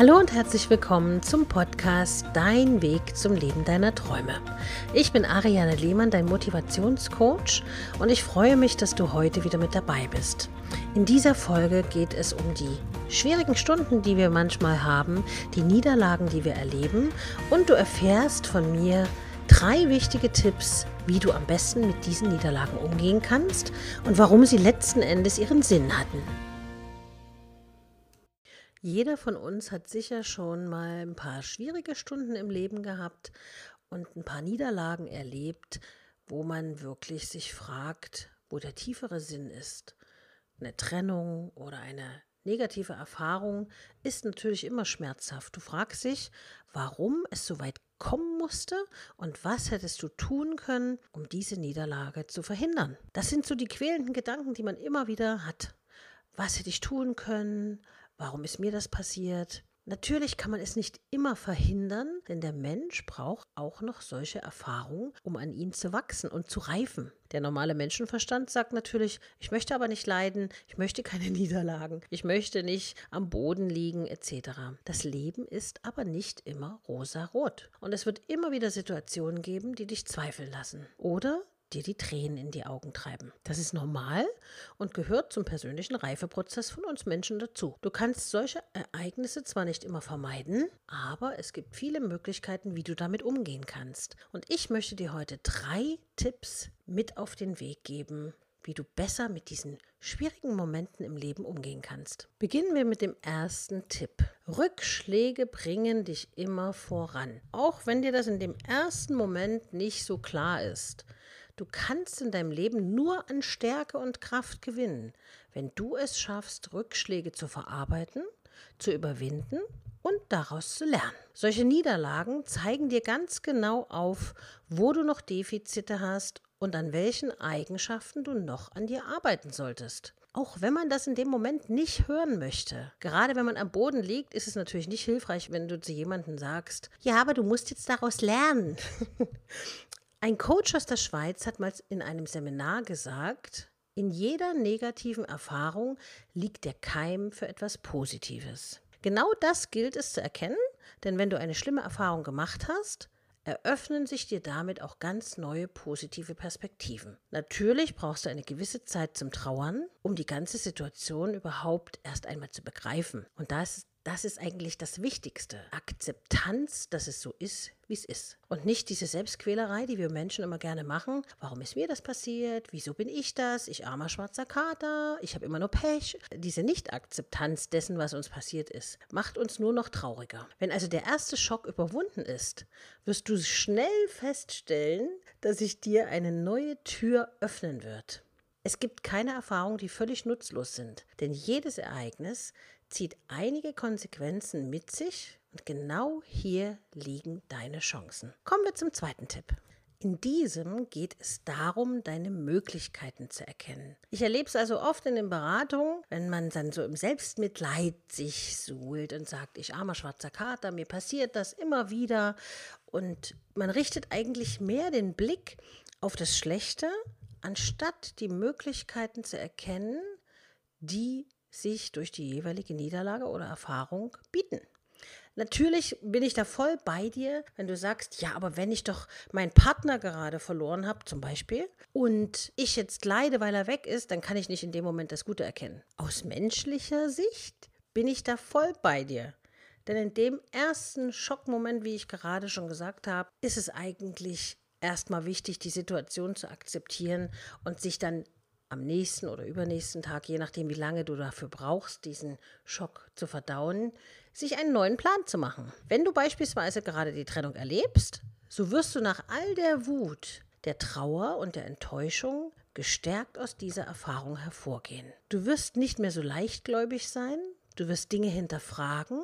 Hallo und herzlich willkommen zum Podcast Dein Weg zum Leben deiner Träume. Ich bin Ariane Lehmann, dein Motivationscoach und ich freue mich, dass du heute wieder mit dabei bist. In dieser Folge geht es um die schwierigen Stunden, die wir manchmal haben, die Niederlagen, die wir erleben und du erfährst von mir drei wichtige Tipps, wie du am besten mit diesen Niederlagen umgehen kannst und warum sie letzten Endes ihren Sinn hatten. Jeder von uns hat sicher schon mal ein paar schwierige Stunden im Leben gehabt und ein paar Niederlagen erlebt, wo man wirklich sich fragt, wo der tiefere Sinn ist. Eine Trennung oder eine negative Erfahrung ist natürlich immer schmerzhaft. Du fragst dich, warum es so weit kommen musste und was hättest du tun können, um diese Niederlage zu verhindern. Das sind so die quälenden Gedanken, die man immer wieder hat. Was hätte ich tun können? Warum ist mir das passiert? Natürlich kann man es nicht immer verhindern, denn der Mensch braucht auch noch solche Erfahrungen, um an ihn zu wachsen und zu reifen. Der normale Menschenverstand sagt natürlich, ich möchte aber nicht leiden, ich möchte keine Niederlagen, ich möchte nicht am Boden liegen etc. Das Leben ist aber nicht immer rosa-rot. Und es wird immer wieder Situationen geben, die dich zweifeln lassen. Oder dir die Tränen in die Augen treiben. Das ist normal und gehört zum persönlichen Reifeprozess von uns Menschen dazu. Du kannst solche Ereignisse zwar nicht immer vermeiden, aber es gibt viele Möglichkeiten, wie du damit umgehen kannst. Und ich möchte dir heute drei Tipps mit auf den Weg geben, wie du besser mit diesen schwierigen Momenten im Leben umgehen kannst. Beginnen wir mit dem ersten Tipp. Rückschläge bringen dich immer voran. Auch wenn dir das in dem ersten Moment nicht so klar ist. Du kannst in deinem Leben nur an Stärke und Kraft gewinnen, wenn du es schaffst, Rückschläge zu verarbeiten, zu überwinden und daraus zu lernen. Solche Niederlagen zeigen dir ganz genau auf, wo du noch Defizite hast und an welchen Eigenschaften du noch an dir arbeiten solltest. Auch wenn man das in dem Moment nicht hören möchte. Gerade wenn man am Boden liegt, ist es natürlich nicht hilfreich, wenn du zu jemandem sagst, ja, aber du musst jetzt daraus lernen. Ein Coach aus der Schweiz hat mal in einem Seminar gesagt, in jeder negativen Erfahrung liegt der Keim für etwas Positives. Genau das gilt es zu erkennen, denn wenn du eine schlimme Erfahrung gemacht hast, eröffnen sich dir damit auch ganz neue positive Perspektiven. Natürlich brauchst du eine gewisse Zeit zum Trauern, um die ganze Situation überhaupt erst einmal zu begreifen. Und da ist das ist eigentlich das Wichtigste. Akzeptanz, dass es so ist, wie es ist. Und nicht diese Selbstquälerei, die wir Menschen immer gerne machen. Warum ist mir das passiert? Wieso bin ich das? Ich armer schwarzer Kater. Ich habe immer nur Pech. Diese Nicht-Akzeptanz dessen, was uns passiert ist, macht uns nur noch trauriger. Wenn also der erste Schock überwunden ist, wirst du schnell feststellen, dass sich dir eine neue Tür öffnen wird. Es gibt keine Erfahrungen, die völlig nutzlos sind, denn jedes Ereignis zieht einige Konsequenzen mit sich und genau hier liegen deine Chancen. Kommen wir zum zweiten Tipp. In diesem geht es darum, deine Möglichkeiten zu erkennen. Ich erlebe es also oft in den Beratungen, wenn man dann so im Selbstmitleid sich suhlt und sagt, ich armer schwarzer Kater, mir passiert das immer wieder. Und man richtet eigentlich mehr den Blick auf das Schlechte, anstatt die Möglichkeiten zu erkennen, die sich durch die jeweilige Niederlage oder Erfahrung bieten. Natürlich bin ich da voll bei dir, wenn du sagst, ja, aber wenn ich doch meinen Partner gerade verloren habe, zum Beispiel, und ich jetzt leide, weil er weg ist, dann kann ich nicht in dem Moment das Gute erkennen. Aus menschlicher Sicht bin ich da voll bei dir. Denn in dem ersten Schockmoment, wie ich gerade schon gesagt habe, ist es eigentlich erstmal wichtig, die Situation zu akzeptieren und sich dann am nächsten oder übernächsten Tag, je nachdem, wie lange du dafür brauchst, diesen Schock zu verdauen, sich einen neuen Plan zu machen. Wenn du beispielsweise gerade die Trennung erlebst, so wirst du nach all der Wut, der Trauer und der Enttäuschung gestärkt aus dieser Erfahrung hervorgehen. Du wirst nicht mehr so leichtgläubig sein, du wirst Dinge hinterfragen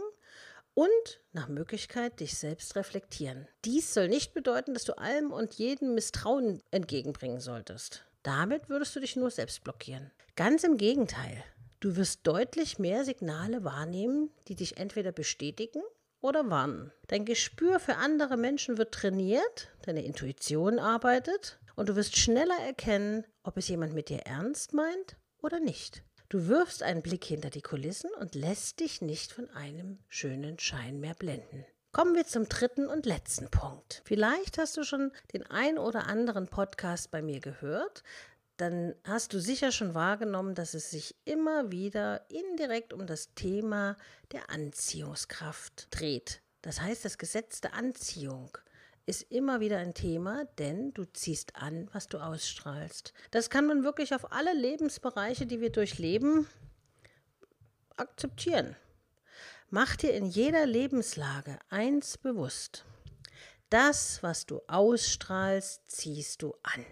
und nach Möglichkeit dich selbst reflektieren. Dies soll nicht bedeuten, dass du allem und jedem Misstrauen entgegenbringen solltest. Damit würdest du dich nur selbst blockieren. Ganz im Gegenteil. Du wirst deutlich mehr Signale wahrnehmen, die dich entweder bestätigen oder warnen. Dein Gespür für andere Menschen wird trainiert, deine Intuition arbeitet und du wirst schneller erkennen, ob es jemand mit dir ernst meint oder nicht. Du wirfst einen Blick hinter die Kulissen und lässt dich nicht von einem schönen Schein mehr blenden. Kommen wir zum dritten und letzten Punkt. Vielleicht hast du schon den ein oder anderen Podcast bei mir gehört. Dann hast du sicher schon wahrgenommen, dass es sich immer wieder indirekt um das Thema der Anziehungskraft dreht. Das heißt, das Gesetz der Anziehung ist immer wieder ein Thema, denn du ziehst an, was du ausstrahlst. Das kann man wirklich auf alle Lebensbereiche, die wir durchleben, akzeptieren. Mach dir in jeder Lebenslage eins bewusst. Das, was du ausstrahlst, ziehst du an.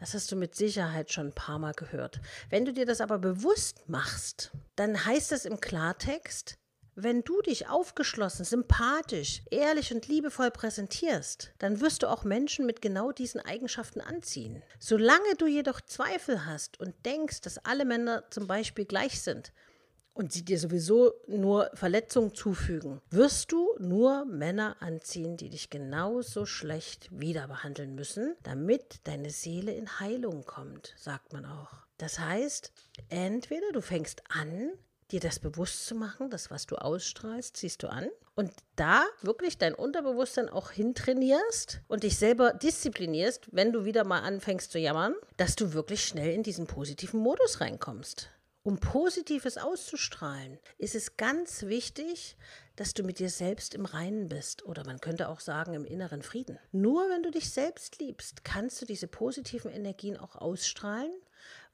Das hast du mit Sicherheit schon ein paar Mal gehört. Wenn du dir das aber bewusst machst, dann heißt das im Klartext, wenn du dich aufgeschlossen, sympathisch, ehrlich und liebevoll präsentierst, dann wirst du auch Menschen mit genau diesen Eigenschaften anziehen. Solange du jedoch Zweifel hast und denkst, dass alle Männer zum Beispiel gleich sind, und sie dir sowieso nur Verletzungen zufügen, wirst du nur Männer anziehen, die dich genauso schlecht wieder behandeln müssen, damit deine Seele in Heilung kommt, sagt man auch. Das heißt, entweder du fängst an, dir das bewusst zu machen, das, was du ausstrahlst, ziehst du an. Und da wirklich dein Unterbewusstsein auch hintrainierst und dich selber disziplinierst, wenn du wieder mal anfängst zu jammern, dass du wirklich schnell in diesen positiven Modus reinkommst. Um Positives auszustrahlen, ist es ganz wichtig, dass du mit dir selbst im Reinen bist oder man könnte auch sagen im inneren Frieden. Nur wenn du dich selbst liebst, kannst du diese positiven Energien auch ausstrahlen,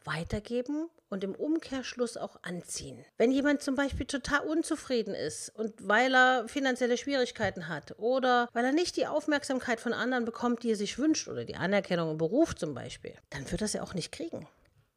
weitergeben und im Umkehrschluss auch anziehen. Wenn jemand zum Beispiel total unzufrieden ist und weil er finanzielle Schwierigkeiten hat oder weil er nicht die Aufmerksamkeit von anderen bekommt, die er sich wünscht oder die Anerkennung im Beruf zum Beispiel, dann wird er es ja auch nicht kriegen.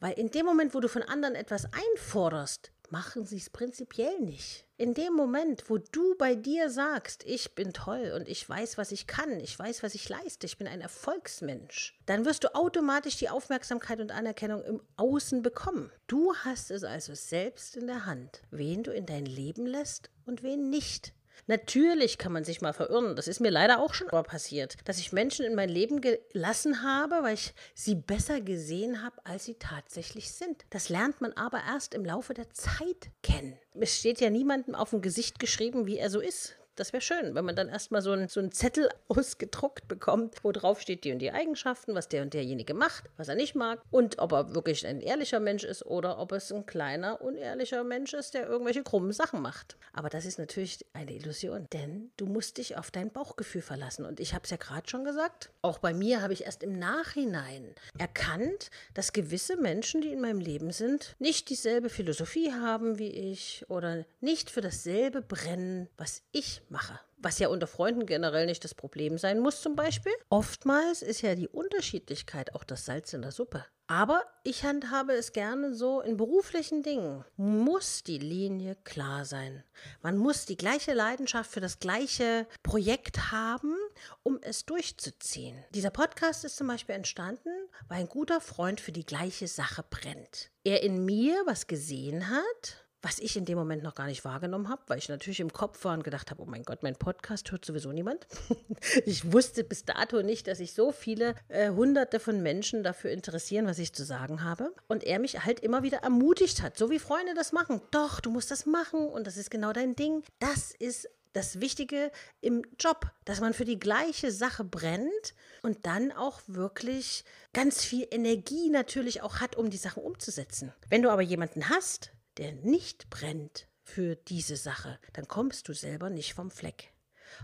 Weil in dem Moment, wo du von anderen etwas einforderst, machen sie es prinzipiell nicht. In dem Moment, wo du bei dir sagst, ich bin toll und ich weiß, was ich kann, ich weiß, was ich leiste, ich bin ein Erfolgsmensch, dann wirst du automatisch die Aufmerksamkeit und Anerkennung im Außen bekommen. Du hast es also selbst in der Hand, wen du in dein Leben lässt und wen nicht. Natürlich kann man sich mal verirren. Das ist mir leider auch schon passiert, dass ich Menschen in mein Leben gelassen habe, weil ich sie besser gesehen habe, als sie tatsächlich sind. Das lernt man aber erst im Laufe der Zeit kennen. Es steht ja niemandem auf dem Gesicht geschrieben, wie er so ist. Das wäre schön, wenn man dann erstmal so, ein, so einen Zettel ausgedruckt bekommt, wo drauf steht die und die Eigenschaften, was der und derjenige macht, was er nicht mag und ob er wirklich ein ehrlicher Mensch ist oder ob es ein kleiner, unehrlicher Mensch ist, der irgendwelche krummen Sachen macht. Aber das ist natürlich eine Illusion, denn du musst dich auf dein Bauchgefühl verlassen. Und ich habe es ja gerade schon gesagt, auch bei mir habe ich erst im Nachhinein erkannt, dass gewisse Menschen, die in meinem Leben sind, nicht dieselbe Philosophie haben wie ich oder nicht für dasselbe brennen, was ich mache. Was ja unter Freunden generell nicht das Problem sein muss, zum Beispiel. Oftmals ist ja die Unterschiedlichkeit auch das Salz in der Suppe. Aber ich handhabe es gerne so, in beruflichen Dingen muss die Linie klar sein. Man muss die gleiche Leidenschaft für das gleiche Projekt haben, um es durchzuziehen. Dieser Podcast ist zum Beispiel entstanden, weil ein guter Freund für die gleiche Sache brennt. Er in mir was gesehen hat, was ich in dem Moment noch gar nicht wahrgenommen habe, weil ich natürlich im Kopf war und gedacht habe, oh mein Gott, mein Podcast hört sowieso niemand. ich wusste bis dato nicht, dass sich so viele äh, hunderte von Menschen dafür interessieren, was ich zu sagen habe. Und er mich halt immer wieder ermutigt hat, so wie Freunde das machen. Doch, du musst das machen und das ist genau dein Ding. Das ist das Wichtige im Job, dass man für die gleiche Sache brennt und dann auch wirklich ganz viel Energie natürlich auch hat, um die Sachen umzusetzen. Wenn du aber jemanden hast, der nicht brennt für diese Sache, dann kommst du selber nicht vom Fleck.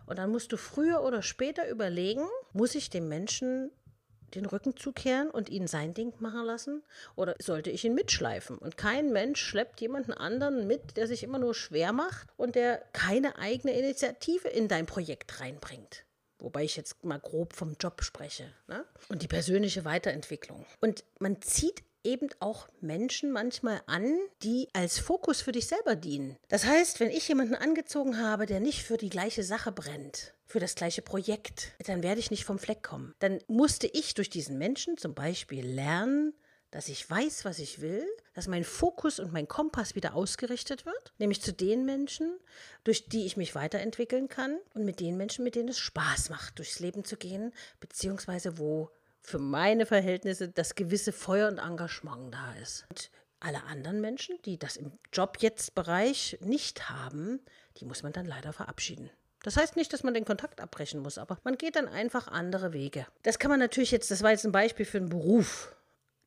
Und dann musst du früher oder später überlegen, muss ich dem Menschen den Rücken zukehren und ihn sein Ding machen lassen? Oder sollte ich ihn mitschleifen? Und kein Mensch schleppt jemanden anderen mit, der sich immer nur schwer macht und der keine eigene Initiative in dein Projekt reinbringt. Wobei ich jetzt mal grob vom Job spreche. Ne? Und die persönliche Weiterentwicklung. Und man zieht eben auch Menschen manchmal an, die als Fokus für dich selber dienen. Das heißt, wenn ich jemanden angezogen habe, der nicht für die gleiche Sache brennt, für das gleiche Projekt, dann werde ich nicht vom Fleck kommen. Dann musste ich durch diesen Menschen zum Beispiel lernen, dass ich weiß, was ich will, dass mein Fokus und mein Kompass wieder ausgerichtet wird, nämlich zu den Menschen, durch die ich mich weiterentwickeln kann und mit den Menschen, mit denen es Spaß macht, durchs Leben zu gehen, beziehungsweise wo für meine Verhältnisse das gewisse Feuer und Engagement da ist. Und Alle anderen Menschen, die das im Job jetzt Bereich nicht haben, die muss man dann leider verabschieden. Das heißt nicht, dass man den Kontakt abbrechen muss, aber man geht dann einfach andere Wege. Das kann man natürlich jetzt, das war jetzt ein Beispiel für einen Beruf.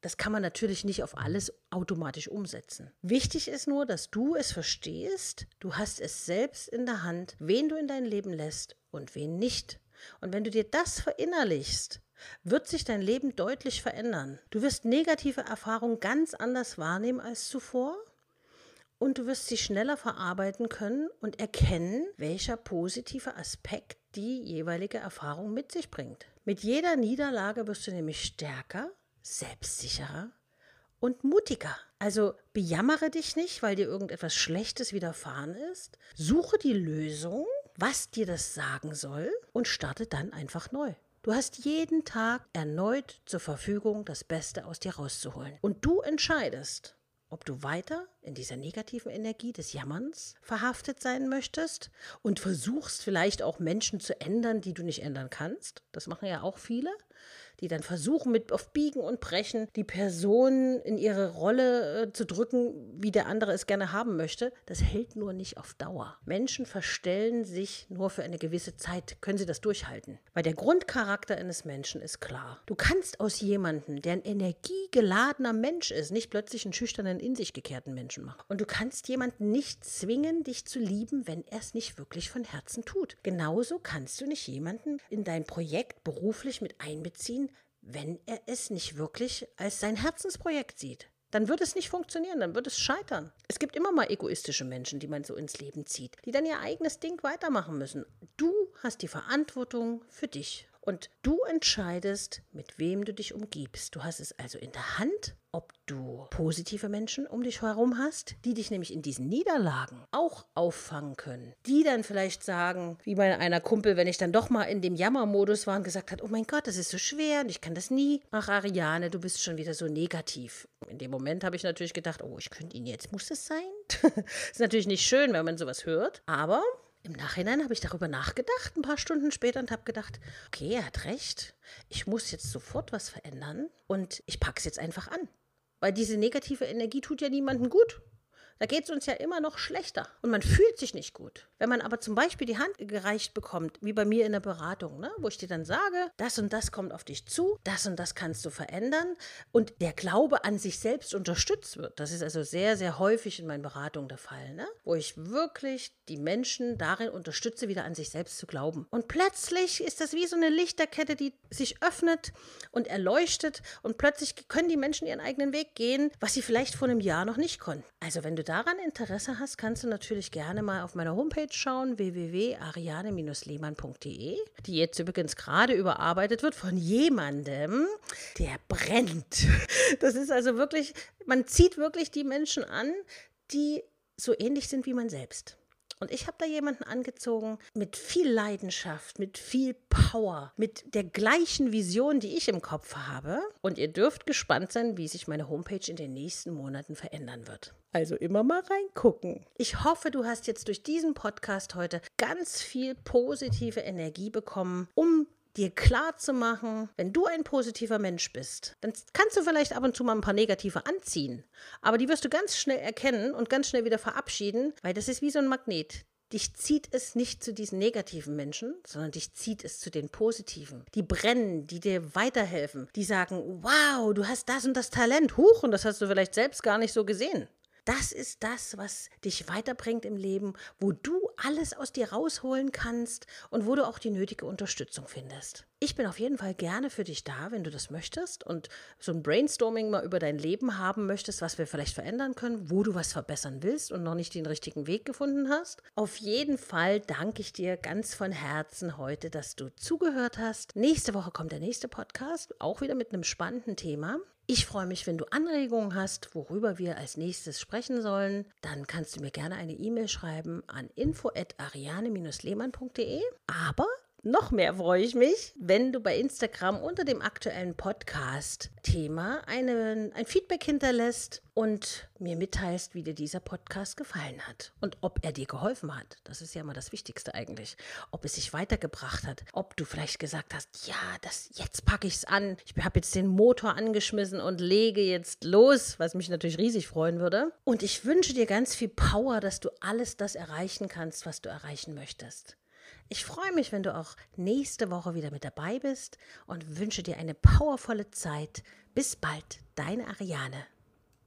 Das kann man natürlich nicht auf alles automatisch umsetzen. Wichtig ist nur, dass du es verstehst, du hast es selbst in der Hand, wen du in dein Leben lässt und wen nicht. Und wenn du dir das verinnerlichst, wird sich dein Leben deutlich verändern. Du wirst negative Erfahrungen ganz anders wahrnehmen als zuvor und du wirst sie schneller verarbeiten können und erkennen, welcher positive Aspekt die jeweilige Erfahrung mit sich bringt. Mit jeder Niederlage wirst du nämlich stärker selbstsicherer und mutiger. Also bejammere dich nicht, weil dir irgendetwas Schlechtes widerfahren ist. Suche die Lösung, was dir das sagen soll und starte dann einfach neu. Du hast jeden Tag erneut zur Verfügung, das Beste aus dir rauszuholen. Und du entscheidest, ob du weiter in dieser negativen Energie des Jammerns verhaftet sein möchtest und versuchst vielleicht auch Menschen zu ändern, die du nicht ändern kannst. Das machen ja auch viele die dann versuchen, mit auf Biegen und Brechen die Person in ihre Rolle äh, zu drücken, wie der andere es gerne haben möchte, das hält nur nicht auf Dauer. Menschen verstellen sich nur für eine gewisse Zeit, können sie das durchhalten. Weil der Grundcharakter eines Menschen ist klar. Du kannst aus jemandem, der ein energiegeladener Mensch ist, nicht plötzlich einen schüchternen, in sich gekehrten Menschen machen. Und du kannst jemanden nicht zwingen, dich zu lieben, wenn er es nicht wirklich von Herzen tut. Genauso kannst du nicht jemanden in dein Projekt beruflich mit einbeziehen, wenn er es nicht wirklich als sein Herzensprojekt sieht. Dann wird es nicht funktionieren, dann wird es scheitern. Es gibt immer mal egoistische Menschen, die man so ins Leben zieht, die dann ihr eigenes Ding weitermachen müssen. Du hast die Verantwortung für dich. Und du entscheidest, mit wem du dich umgibst. Du hast es also in der Hand, ob du positive Menschen um dich herum hast, die dich nämlich in diesen Niederlagen auch auffangen können. Die dann vielleicht sagen, wie bei einer Kumpel, wenn ich dann doch mal in dem Jammermodus war und gesagt hat, oh mein Gott, das ist so schwer und ich kann das nie. Ach, Ariane, du bist schon wieder so negativ. In dem Moment habe ich natürlich gedacht, oh, ich könnte ihn jetzt, muss es sein? ist natürlich nicht schön, wenn man sowas hört, aber im Nachhinein habe ich darüber nachgedacht, ein paar Stunden später, und habe gedacht, okay, er hat recht. Ich muss jetzt sofort was verändern und ich packe es jetzt einfach an. Weil diese negative Energie tut ja niemandem gut. Da geht es uns ja immer noch schlechter und man fühlt sich nicht gut. Wenn man aber zum Beispiel die Hand gereicht bekommt, wie bei mir in der Beratung, ne, wo ich dir dann sage, das und das kommt auf dich zu, das und das kannst du verändern und der Glaube an sich selbst unterstützt wird. Das ist also sehr, sehr häufig in meinen Beratungen der Fall, ne, wo ich wirklich die Menschen darin unterstütze, wieder an sich selbst zu glauben. Und plötzlich ist das wie so eine Lichterkette, die sich öffnet und erleuchtet und plötzlich können die Menschen ihren eigenen Weg gehen, was sie vielleicht vor einem Jahr noch nicht konnten. Also wenn du daran Interesse hast, kannst du natürlich gerne mal auf meiner Homepage schauen, www.ariane-lehmann.de, die jetzt übrigens gerade überarbeitet wird von jemandem, der brennt. Das ist also wirklich, man zieht wirklich die Menschen an, die so ähnlich sind wie man selbst. Und ich habe da jemanden angezogen mit viel Leidenschaft, mit viel Power, mit der gleichen Vision, die ich im Kopf habe. Und ihr dürft gespannt sein, wie sich meine Homepage in den nächsten Monaten verändern wird. Also immer mal reingucken. Ich hoffe, du hast jetzt durch diesen Podcast heute ganz viel positive Energie bekommen, um dir klar zu machen, wenn du ein positiver Mensch bist, dann kannst du vielleicht ab und zu mal ein paar negative anziehen. Aber die wirst du ganz schnell erkennen und ganz schnell wieder verabschieden, weil das ist wie so ein Magnet. Dich zieht es nicht zu diesen negativen Menschen, sondern dich zieht es zu den positiven. Die brennen, die dir weiterhelfen, die sagen, wow, du hast das und das Talent, huch, und das hast du vielleicht selbst gar nicht so gesehen. Das ist das, was dich weiterbringt im Leben, wo du alles aus dir rausholen kannst und wo du auch die nötige Unterstützung findest. Ich bin auf jeden Fall gerne für dich da, wenn du das möchtest und so ein Brainstorming mal über dein Leben haben möchtest, was wir vielleicht verändern können, wo du was verbessern willst und noch nicht den richtigen Weg gefunden hast. Auf jeden Fall danke ich dir ganz von Herzen heute, dass du zugehört hast. Nächste Woche kommt der nächste Podcast, auch wieder mit einem spannenden Thema. Ich freue mich, wenn du Anregungen hast, worüber wir als nächstes sprechen sollen. Dann kannst du mir gerne eine E-Mail schreiben an info@ariane-lehmann.de. Aber noch mehr freue ich mich, wenn du bei Instagram unter dem aktuellen Podcast-Thema ein Feedback hinterlässt und mir mitteilst, wie dir dieser Podcast gefallen hat und ob er dir geholfen hat. Das ist ja immer das Wichtigste eigentlich. Ob es sich weitergebracht hat, ob du vielleicht gesagt hast, ja, das jetzt packe ich es an. Ich habe jetzt den Motor angeschmissen und lege jetzt los, was mich natürlich riesig freuen würde. Und ich wünsche dir ganz viel Power, dass du alles das erreichen kannst, was du erreichen möchtest. Ich freue mich, wenn du auch nächste Woche wieder mit dabei bist und wünsche dir eine powervolle Zeit. Bis bald, deine Ariane.